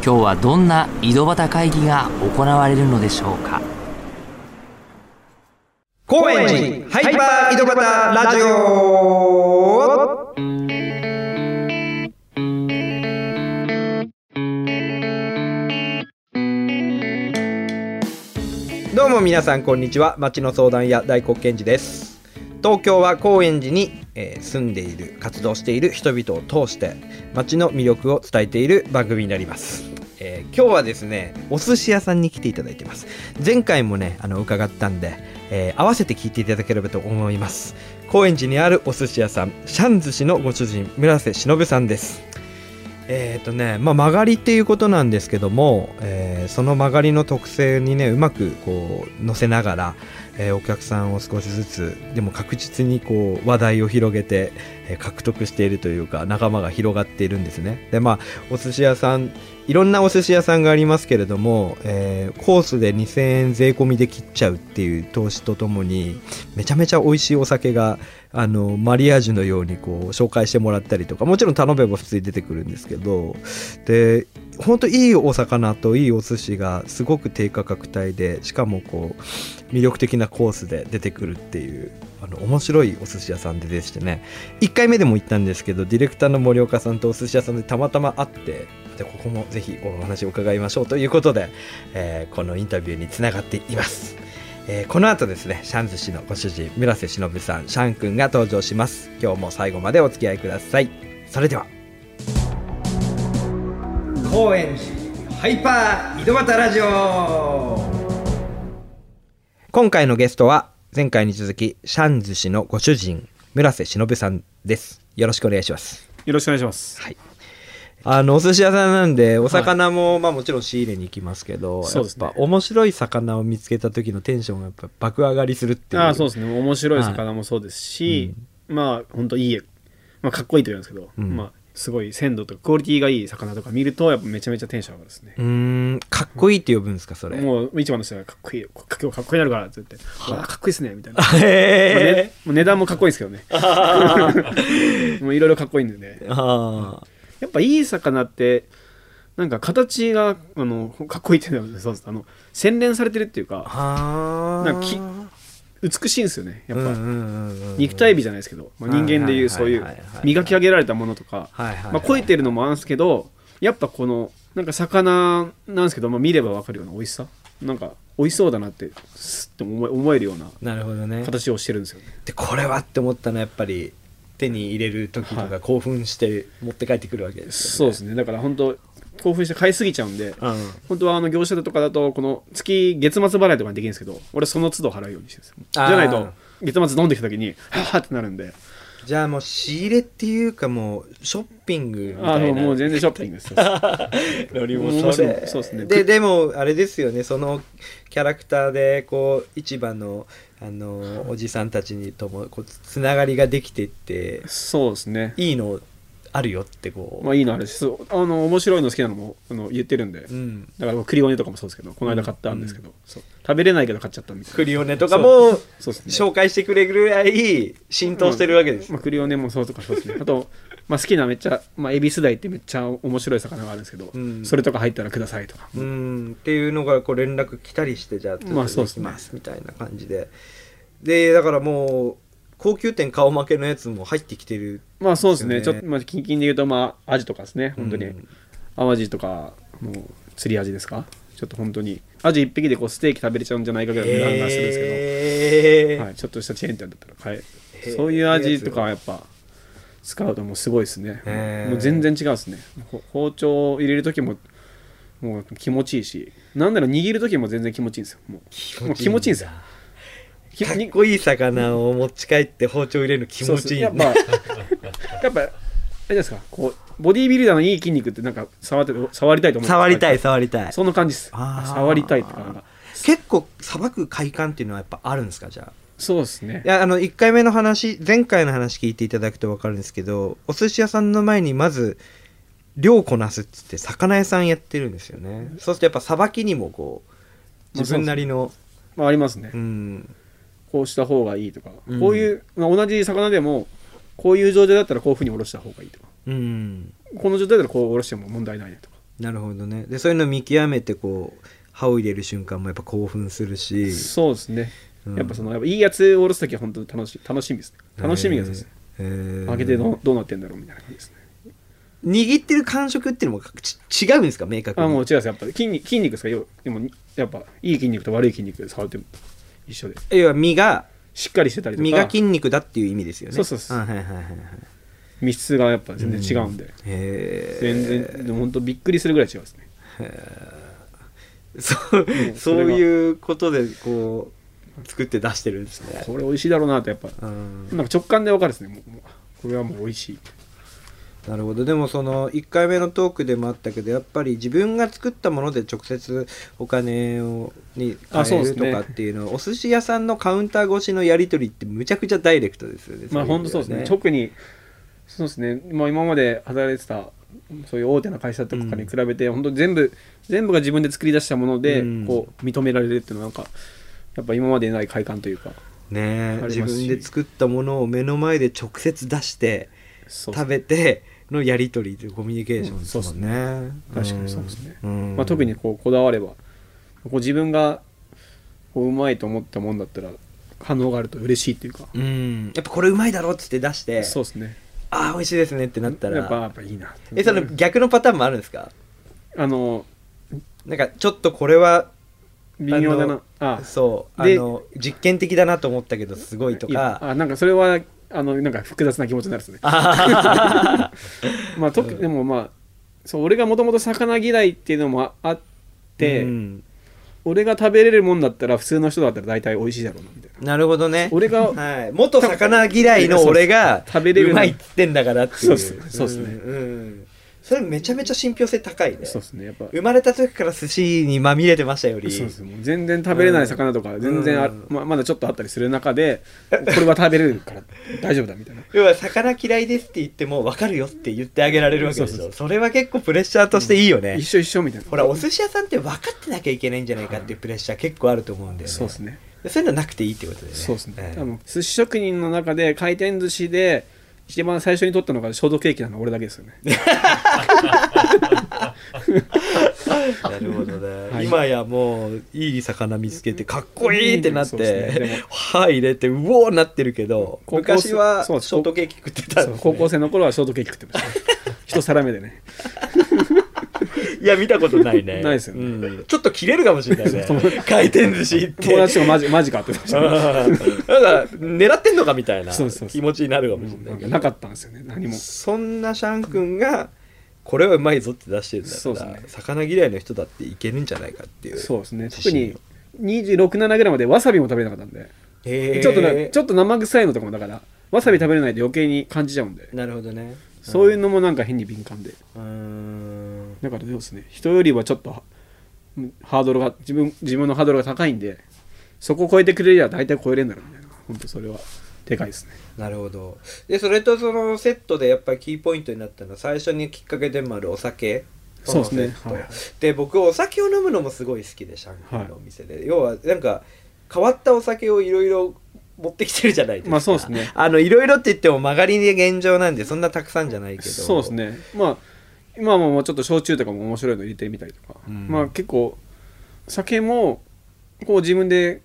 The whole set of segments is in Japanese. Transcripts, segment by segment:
今日はどんな井戸端会議が行われるのでしょうか？高円寺ハイパー井戸端ラジオ。どうも皆さんこんにちは。町の相談屋大黒賢治です。東京は高円寺に、えー住んでいる活動している人々を通して町の魅力を伝えている番組になります、えー今日はですねお寿司屋さんに来ていただいてます。前回もねあの伺ったんで、えー合わせて聞いていただければと思います。高円寺にあるお寿司屋さんシャン寿司のご主人村瀬忍さんです。えっ、とね、まあ、曲がりっていうことなんですけども、えーその曲がりの特性にねうまくこう乗せながら、えーお客さんを少しずつでも確実にこう話題を広げて、え獲得しているというか仲間が広がっているんですね。でまあお寿司屋さんいろんなお寿司屋さんがありますけれども、えーコースで2000円税込みで切っちゃうっていう投資とともにめちゃめちゃ美味しいお酒があのマリアージュのようにこう紹介してもらったりとかもちろん頼めば普通に出てくるんですけどで本当いいお魚といいお寿司がすごく低価格帯でしかもこう魅力的なコースで出てくるっていうあの面白いお寿司屋さんででしてね。1回目でも行ったんですけどディレクターの森岡さんとお寿司屋さんでたまたま会ってでここもぜひお話を伺いましょうということで、えーこのインタビューにつながっています。えーこの後ですねシャン寿司のご主人村瀬忍さんシャン君が登場します。今日も最後までお付き合いください。それでは。高円寺ハイパー井戸端ラジオ。今回のゲストは前回に続きシャン寿司のご主人村瀬忍さんです。よろしくお願いします。よろしくお願いします。はいあのお寿司屋さんなんでお魚も、まあもちろん仕入れに行きますけどそうですね。やっぱ面白い魚を見つけた時のテンションがやっぱ爆上がりするっていう。ああ、そうですね。面白い魚もそうですし、まあ、本当いい、まあ、かっこいいと言うんですけど、うん。まあ、すごい鮮度とかクオリティがいい魚とか見ると、やっぱめちゃめちゃテンション上がるですね。うーん。かっこいいって呼ぶんですかそれ？もう一番の人がかっこいいよ、か今日かっこいいなるからって言って、うわかっこいいっすね、みたいな。へもうねもう値段もかっこいいですけどね。もういろいろかっこいいんでね。あやっぱいい魚って、なんか形があのかっこいいっていうのはそうあの洗練されてるっていうかあ。なんかき美しいんですよねやっぱ、ぱ肉体美じゃないですけど、まあ、人間でいうそういう磨き上げられたものとか、はいはいまあ、超えてるのもあるんですけどやっぱこのなんか魚なんですけど、まあ、見れば分かるような美味しさ。なんか美味しそうだなってすって思えるような形をしてるんですよね。でこれはって思ったのはやっぱり手に入れる時とはい。か興奮して持って帰ってくるわけですよね。そうですね。だから本当興奮して買いすぎちゃうんでうん。本当はあの業者とかだとこの月月末払いとかにできるんですけど俺その都度払うようにしてるんですよ。じゃないと月末飲んできた時にはぁってなるんで。じゃあもう仕入れっていうかもうショッピングみあたいな。のもう全然ショッピングです。そうですね。ででもあれですよね。そのキャラクターでこう市場のあのおじさんたちにともこうつながりができてってそうですね。いいのあるよってこう、まあいいのあるしそうあの面白いの好きなのもあの言ってるんで、うん、だからクリオネとかもそうですけどこの間買ったんですけど、そう。食べれないけど買っちゃったみたいなクリオネとかもそう。ですね。紹介してくれるぐらい浸透してるわけです、まあ、クリオネもそうとかそうですね。あと、まあ、好きなめっちゃ、まあ、エビスダイってめっちゃ面白い魚があるんですけど、うん。それとか入ったらくださいとか、うん。っていうのがこう連絡来たりしてじゃあちょっとまあそうできますみたいな感じで。でだからもう高級店顔負けのやつも入ってきてるまあそうですね。ちょっと、まあ、近々で言うとまあアジとかですね。本当に、うん淡路とかもう釣りアジですか？ちょっと本当に。アジ1匹でこうステーキ食べれちゃうんじゃないかぐらいの値段がするんですけど、はい、ちょっとしたチェーン店だったら。買えそういう味とかはやっぱ使うともうすごいですね。へー。もう全然違うですね。ほ包丁を入れる時ももう気持ちいいしなんなら握る時も全然気持ちいいんですよ。もう気持ちいいんですよ。きかっこいい魚を持ち帰って包丁入れるの気持ちいいやっぱ やっぱあれですか。こうボディービルダーのいい筋肉ってなんか触って触りたいと思う。触りたい触りたい。そんな感じです。触りたいって感が結構さばく快感っていうのはやっぱあるんですか？じゃあそうですね。いやあの1回目の話前回の話聞いていただくと分かるんですけどお寿司屋さんの前にまず量こなすっつって魚屋さんやってるんですよね。そうするとやっぱさばきにもこう自分なりのまあありますね、うん。こうした方がいいとか、うん。こういう、まあ、同じ魚でもこういう状態だったらこういうふうにおろした方がいいとか。うん。この状態だったらこうおろしても問題ないねとか。なるほどね。でそういうのを見極めてこう歯を入れる瞬間もやっぱ興奮するし。そうですね、うんやっぱそのやっぱいいやつをおろす時は本当に楽しい。楽しみですね。楽しみがですねへー。開けてどうどうなってんだろうみたいな感じですね。握ってる感触っていうのもち違うんですか？明確に。あもう違うんです。やっぱ筋肉筋肉ですか？よでもやっぱいい筋肉と悪い筋肉で触っても一緒で。要は身がしっかりしてたりとか。身が筋肉だっていう意味ですよね。そうそうそう。あはいはいはいはい。密質がやっぱ全然違うんで、へえ全然でも本当びっくりするぐらい違いますね。そううんそそういうことでこう作って出してるんですね。これ美味しいだろうなとやっぱ。うん。なんか直感で分かるですね。もうもうこれはもう美味しい。なるほど。でもその1回目のトークでもあったけどやっぱり自分が作ったもので直接お金をにあそうですね換えるとかっていうのはお寿司屋さんのカウンター越しのやり取りってむちゃくちゃダイレクトですよね。まあ本当そうですね。特にそうですね、まあ、今まで働いてたそういう大手の会社とかに比べて、本当全部全部が自分で作り出したもので、うん。こう認められるっていうのはなんかやっぱ今までにない快感というか。ね自分で作ったものを目の前で直接出して食べてのやり取りというコミュニケーションですもんね。確かにそうですね、うん。まあ、特にこうこだわればこう自分がこううまいと思ったもんだったら反応があると嬉しいっていうか、うん、やっぱこれうまいだろっつって出してそうですね。ああ美味しいですねってなったやっぱやらっぱいいなえその逆のパターンもあるんですか？あのなんかちょっとこれは微妙だあな。あ。そう。あでの実験的だなと思ったけどすごいとか。あなんかそれはあのなんか複雑な気持ちになるですね。あ まあ、特でもまあそう俺がもともと魚嫌いっていうのもああって、うん。俺が食べれるもんだったら普通の人だったら大体美味しいだろうなみたいな。なるほどね。俺がはい、元魚嫌いの俺が食べれるうまいっつってんだからっていう。そうっす。ね。んうんそれめちゃめちゃ信憑性高いね。そうですね。やっぱ。生まれた時から寿司にまみれてましたよりそうです。もう全然食べれない魚とか全然あ、うん。ままだちょっとあったりする中でこれは食べれるから大丈夫だみたいな。要は魚嫌いですって言っても分かるよって言ってあげられるわけでしょ。そうそうそれは結構プレッシャーとしていいよね、一緒一緒みたいな。ほらお寿司屋さんって分かってなきゃいけないんじゃないかっていうプレッシャー結構あると思うんだよね。そうですね。そういうのなくていいってことでね。そうですね、ええ多分寿司職人の中で回転寿司で一番最初に取ったのがショートケーキなのは俺だけですよね。なるほどね、はい。今やもういい魚見つけてかっこいいってなっそうね。歯入れてうおーなってるけど昔はショートケーキ食ってたね、高校生の頃はショートケーキ食ってました、ね、一皿目でね いや見たことないね。ないですよね。うん。ちょっと切れるかもしれないね。回転寿司行って。友達とかマジマジかって言ってました。なんか狙ってんのかみたいなそうそうそう。気持ちになるかもしれないなかったんですよね。何も。そんなシャン君がこれはうまいぞって出してるんだったら、そうですね。魚嫌いの人だっていけるんじゃないかっていうそうですね。特に267ぐらいまでわさびも食べれなかったんで。へー。ちょっとねちょっと生臭いのとかもだからわさび食べれないと余計に感じちゃうんで。なるほどね。そういうのもなんか変に敏感で。うーんだからそうですね。人よりはちょっとハードルが自分自分のハードルが高いんでそこを超えてくれりゃ大体超えれるんだろうみたいな。本当それはでかいですね。なるほど。でそれとそのセットでやっぱりキーポイントになったのは最初にきっかけでもあるお酒。そうですね。はい。で僕お酒を飲むのもすごい好きでシャン君のお店で、要はなんか変わったお酒をいろいろ持ってきてるじゃないですか。まあそうですね。あのいろいろって言っても曲がりで現状なんでそんなたくさんじゃないけど。そうですね。まあ今はもうちょっと焼酎とかも面白いの入れてみたりとか、うん。まあ結構酒もこう自分で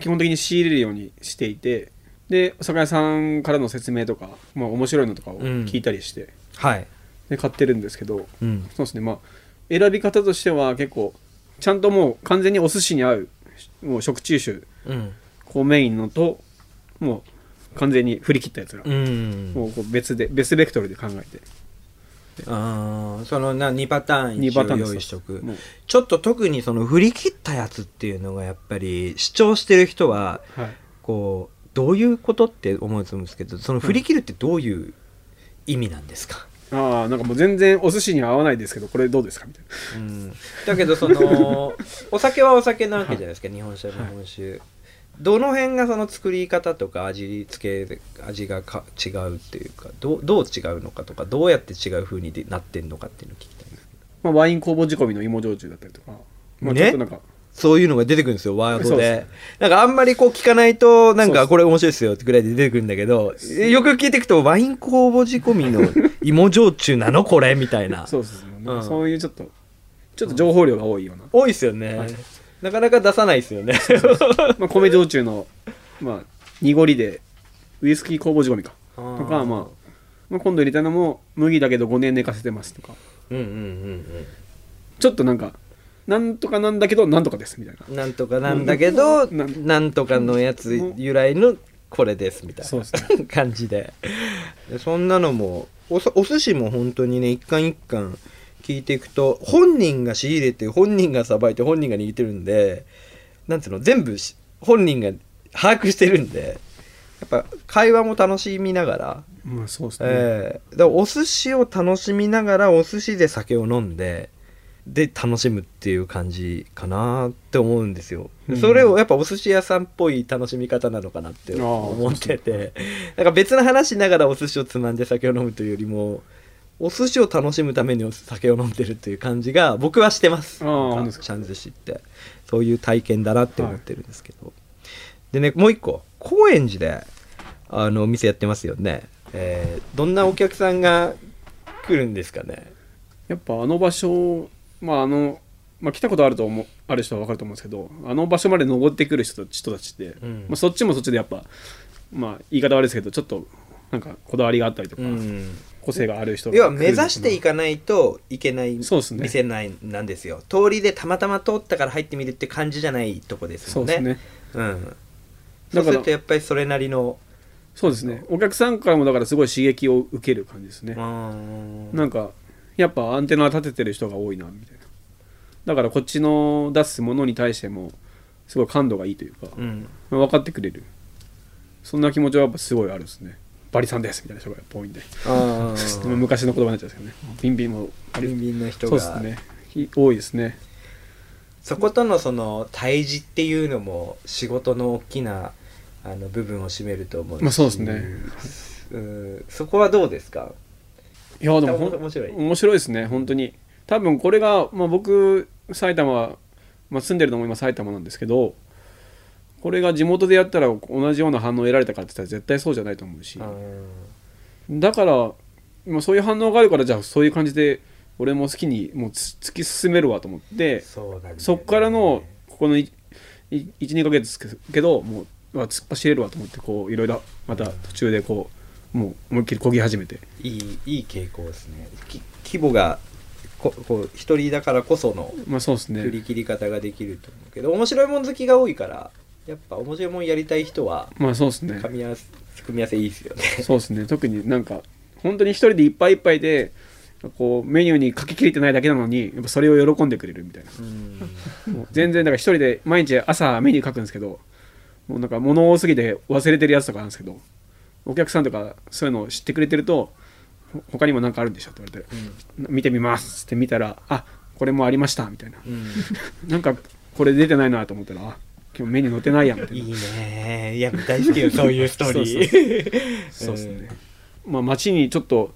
基本的に仕入れるようにしていて。でお酒屋さんからの説明とか、まあ、面白いのとかを聞いたりして、はい、で買ってるんですけど。うん、そうですね。まあ選び方としては結構ちゃんともう完全にお寿司に合うもう食中酒。うん。こうメインのともう完全に振り切ったやつら、うん。もうこう別で別ベクトルで考えてあーそのな2パターン2一応用意しとく。ちょっと特にその振り切ったやつっていうのがやっぱり主張してる人ははい。こうどういうことって思うんですけどその振り切るってどういう意味なんですか、ああなんかもう全然お寿司には合わないですけどこれどうですか？みたいな。うん、だけどその お酒はお酒なわけじゃないですか、日本酒は日本酒、どの辺がその作り方とか味付けで味がか違うっていうかどうどう違うのかとかどうやって違う風にでなってんのかっていうのを聞きたいんですけど。まあ、ワイン酵母仕込みの芋焼酎だったりとか、まあ、ね？ちょっとなんか、そういうのが出てくるんですよワードで。そうでなんかあんまりこう聞かないとなんそうそうかこれ面白いですよってぐらいで出てくるんだけどよく聞いていくとワイン酵母仕込みの芋焼酎なのこれみたいな。そうですね、なんかうん。そういうちょっとちょっと情報量が多いような、多いですよね、はいなかなか出さないですよね。まあ、米焼酎の、まあ、濁りでウイスキー酵母仕込みか。とか、まあ、まあ今度入れたのも麦だけど5年寝かせてますとか。うんうんうんちょっとなんかなんとかなんだけどなんとかですみたいな。うんなんとかなんだけどななんとかのやつ由来のこれですみたいな。感じで。でそんなのもおそお寿司も本当にね一貫一貫聞いていくと本人が仕入れて本人がさばいて本人が握ってるんでなんつうの全部し本人が把握してるんでやっぱ会話も楽しみながらまあそうですね、ええ。だお寿司を楽しみながらお寿司で酒を飲んでで楽しむっていう感じかなって思うんですよ、うん。それをやっぱお寿司屋さんっぽい楽しみ方なのかなって思ってて。なんか別の話しながらお寿司をつまんで酒を飲むというよりもお寿司を楽しむためにお酒を飲んでるっていう感じが僕はしてます。ああなん寿司って。そういう体験だなって思ってるんですけど、でねもう一個。高円寺であのお店やってますよね、えーどんなお客さんが来るんですかね？やっぱあの場所まああの、まあ、来たことあると思うある人は分かると思うんですけどあの場所まで登ってくる人たち人たちって、うん。まあ、そっちもそっちでやっぱまあ言い方悪いですけどちょっとなんかこだわりがあったりとか、うん個性がある人が要は目指していかないといけないそうですね。店ないなんですよ。通りでたまたま通ったから入ってみるって感じじゃないとこですもんね。そうですね。うん。そうするとやっぱりそれなりの。そうですね。お客さんからもだからすごい刺激を受ける感じですね、うんなんかやっぱアンテナ立ててる人が多いなみたいな。だからこっちの出すものに対してもすごい感度がいいというか、うん。分かってくれる。そんな気持ちはやっぱすごいあるですねバリさんですみたいな人が多いんで。あ 昔の言葉になっちゃうんですけどね。ビンビンも。ビンビンの人が。そうですね。ひ多いですね。そことのその対峙っていうのも仕事の大きなあの部分を占めると思うし。まあそうですね。うん。そこはどうですか？いやでも面白い。面白いですね。本当に。多分これが、まあ、僕埼玉、まあ、住んでるのも今埼玉なんですけどこれが地元でやったら同じような反応を得られたかって言ったら絶対そうじゃないと思うし。だから、まあ、そういう反応があるからじゃあそういう感じで俺も好きにもうつ突き進めるわと思ってそね。そっからのここの12ヶ月ですけどもう突っ走れるわと思ってこういろいろまた途中でこうもう思いっきり漕ぎ始めて。いいいい傾向ですね。き規模がここう一人だからこそのまあそうですね。振り切り方ができると思うけど面白いもん好きが多いからやっぱ面白いもんやりたい人はまあそうですね。組み合わせ組み合わせいいですよね。そうですね。特になんか本当に一人でいっぱいいっぱいでこうメニューに書ききれてないだけなのにやっぱそれを喜んでくれるみたいな。全然だから一人で毎日朝メニュー書くんですけどもうなんか物多すぎて忘れてるやつとかあるんですけどお客さんとかそういうのを知ってくれてるとほ他にも何かあるんでしょって言われて見てみますって見たらあこれもありましたみたいな。うん。なんかこれ出てないなと思ったらあ今日メニュー載ってないやんみたいないいね。いや大好きよそういうストーリー。そうですね、まあ街にちょっと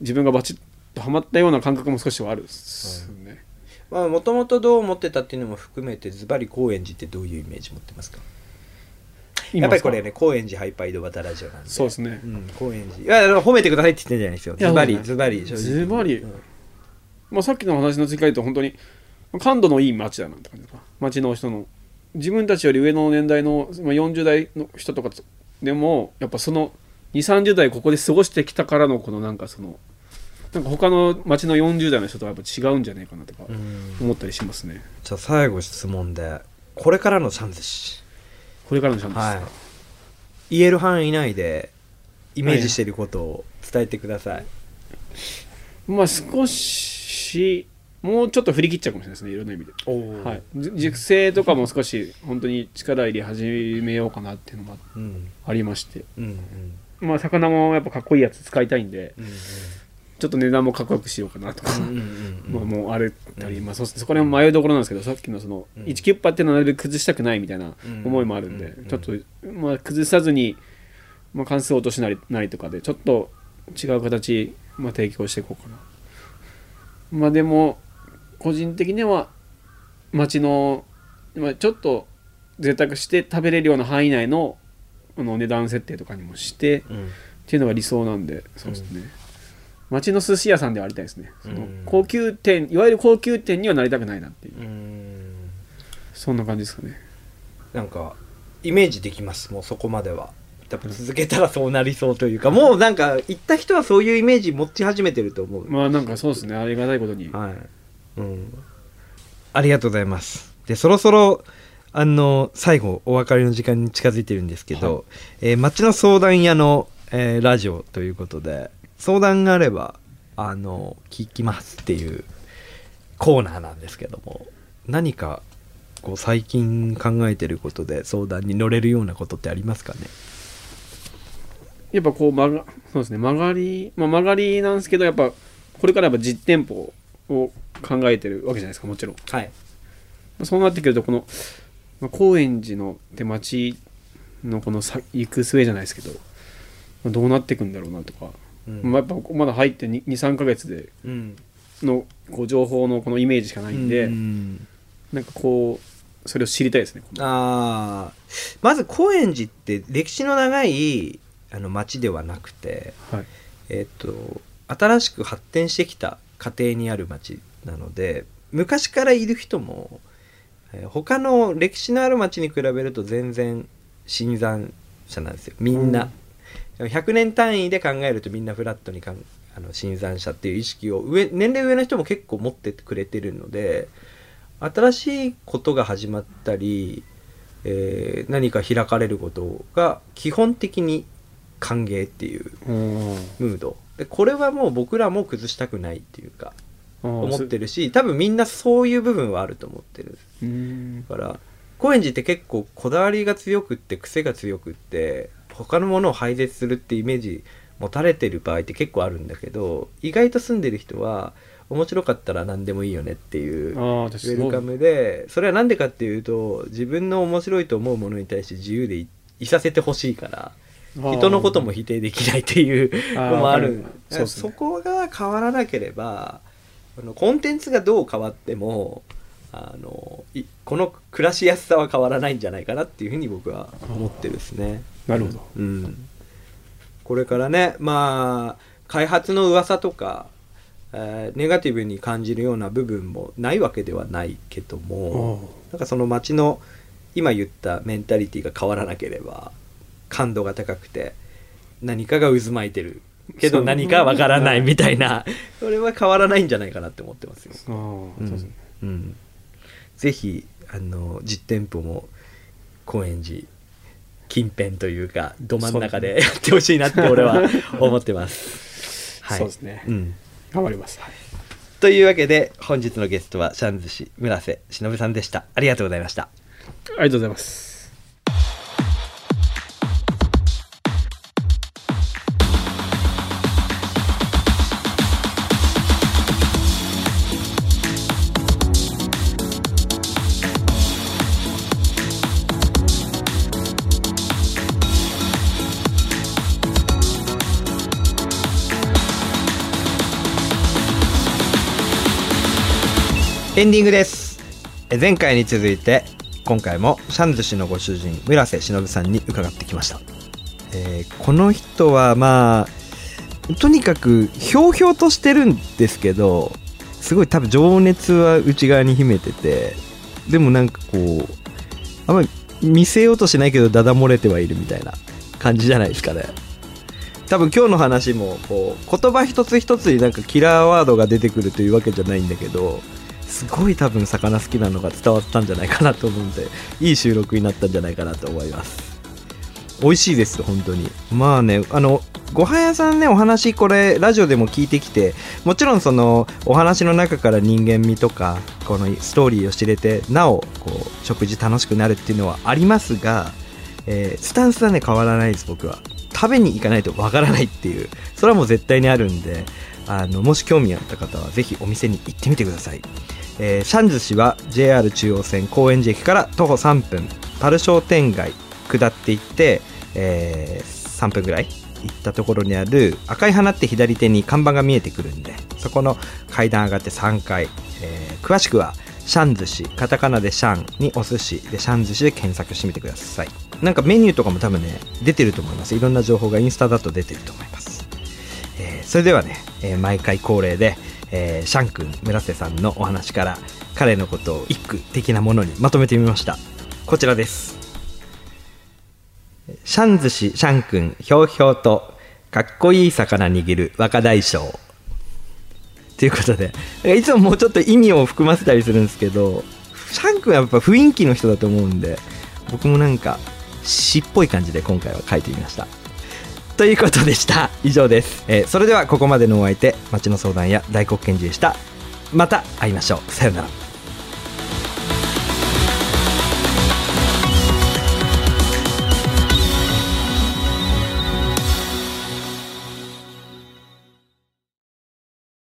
自分がバチッとハマったような感覚も少しはあるっすね、まあもともとどう思ってたっていうのも含めてズバリ高円寺ってどういうイメージ持ってますか？やっぱりこれね高円寺ハイパー井戸端ラジオなんで。そうですね。うん、高円寺。いや褒めてくださいって言ってんじゃないですよ。ズバリズバリズバリ。うん。まあ、さっきの話の追加で言うと本当に感度のいい街だなって感じですか？街の人の自分たちより上の年代の、まあ、40代の人とかでもやっぱその2 3 0代ここで過ごしてきたからのこのなんかそのなんか他の街の40代の人とはやっぱ違うんじゃないかなとかうん。思ったりしますね、じゃあ最後質問でこれからのチャンスしこれからのチャンスですか、はい。言える範囲内でイメージしていることを伝えてください、まあ少しもうちょっと振り切っちゃうかもしれないですねいろんな意味で、はい、じ熟成とかも少し本当に力入れ始めようかなっていうのもうん。ありまして。うんうん。まあ、魚もやっぱかっこいいやつ使いたいんでうんちょっと値段もかっこよくしようかなとか、うんうんうん まあもうあれたり、まあ、そそこら辺も迷いどころなんですけどさっきのそのうん。1キュッパっていうのはなるべく崩したくないみたいな思いもあるんで、うんちょっと、まあ、崩さずに、まあ、関数を落としなりなりとかでちょっと違う形、まあ、提供していこうかな。まあでも個人的には町の、まあ、ちょっと贅沢して食べれるような範囲内のあの値段設定とかにもしてうん。っていうのが理想なんでそうですね、町の寿司屋さんではありたいですねそのうん。高級店いわゆる高級店にはなりたくないなっていう。うん。そんな感じですかね。なんかイメージできますもうそこまでは。多分続けたらそうなりそうというかもうなんか行った人はそういうイメージ持ち始めてると思う、まあなんかそうですねありがたいことに。はい、うん、ありがとうございます。でそろそろあの最後お別れの時間に近づいてるんですけど、えー町の相談屋の、えーラジオということで相談があればあの聞きますっていうコーナーなんですけども何かこう最近考えてることで相談に乗れるようなことってありますかね？やっぱこう曲がそうですね曲がりまあ曲がりなんですけどやっぱこれからやっぱ実店舗を考えてるわけじゃないですかもちろん。はい。そうなってくるとこの、まあ、高円寺の手町のこのさ行く末じゃないですけど、まあどうなっていくんだろうなとか、うん。まあ、やっぱまだ入って23ヶ月でうん。のこう情報のこのイメージしかないんで、うんなんかこうそれを知りたいですねあー。まず高円寺って歴史の長いあの町ではなくて、はい。えっと新しく発展してきた家庭にある町なので昔からいる人も、えー他の歴史のある町に比べると全然新参者なんですよ。みんな。100年単位で考えるとみんなフラットにかんあの新参者っていう意識を上年齢上の人も結構持ってくれてるので新しいことが始まったり、えー何か開かれることが基本的に歓迎っていううん。ムード。でこれはもう僕らも崩したくないっていうか思ってるるし多分みんなそういう部分はあると思ってる。から高円寺って結構こだわりが強くって癖が強くって他のものを廃絶するってイメージ持たれてる場合って結構あるんだけど意外と住んでる人は面白かったら何でもいいよねっていうウェルカムでそれは何でかっていうと自分の面白いと思うものに対して自由でいいさせてほしいから人のことも否定できないっていうのもあるそこが変わらなければあのコンテンツがどう変わってもあのいこの暮らしやすさは変わらないんじゃないかなっていうふうに僕は思ってるですね。なるほど。うん、これからねまあ開発の噂とか、えーネガティブに感じるような部分もないわけではないけどもなんかその街の今言ったメンタリティが変わらなければ感度が高くて何かが渦巻いてるけど何かわからないみたいな。それは変わらないんじゃないかなって思ってますよ。ああうん。そうぜひあの実店舗も高円寺近辺というかど真ん中でやってほしいなって俺は思ってます。はい、そうですね。うん、頑張ります。はい。というわけで本日のゲストはシャンズ氏村瀬忍さんでした。ありがとうございました。ありがとうございますエンディングです。前回に続いて今回もシャンズ氏のご主人村瀬忍さんに伺ってきました。えーこの人はまあとにかくひょうひょうとしてるんですけどすごい多分情熱は内側に秘めててでもなんかこうあんまり見せようとしないけどダダ漏れてはいるみたいな感じじゃないですかね多分今日の話もこう言葉一つ一つになんかキラーワードが出てくるというわけじゃないんだけどすごい多分魚好きなのが伝わったんじゃないかなと思うんでいい収録になったんじゃないかなと思います。美味しいです本当に。まあねあのごはん屋さんねお話これラジオでも聞いてきてもちろんそのお話の中から人間味とかこのストーリーを知れてなおこう食事楽しくなるっていうのはありますが、えースタンスはね変わらないです僕は。食べに行かないとわからないっていう。それはもう絶対にあるんであのもし興味あった方はぜひお店に行ってみてください、えーシャン寿司は JR 中央線高円寺駅から徒歩3分パル商店街下っていって、えー3分ぐらい行ったところにある赤い花って左手に看板が見えてくるんでそこの階段上がって3階、えー詳しくはシャン寿司カタカナでシャンにお寿司でシャン寿司で検索してみてください。なんかメニューとかも多分ね出てると思います。いろんな情報がインスタだと出てると思います、えーそれではね、えー毎回恒例で、えーシャン君村瀬さんのお話から彼のことを一句的なものにまとめてみました。こちらです。シャン寿司シャン君ひょうひょうとかっこいい魚握る若大将。ということでいつももうちょっと意味を含ませたりするんですけどシャン君はやっぱ雰囲気の人だと思うんで僕もなんか詩っぽい感じで今回は書いてみました。ということでした。以上です、えーそれではここまでのお相手町の相談や大黒賢治でした。また会いましょう。さようなら。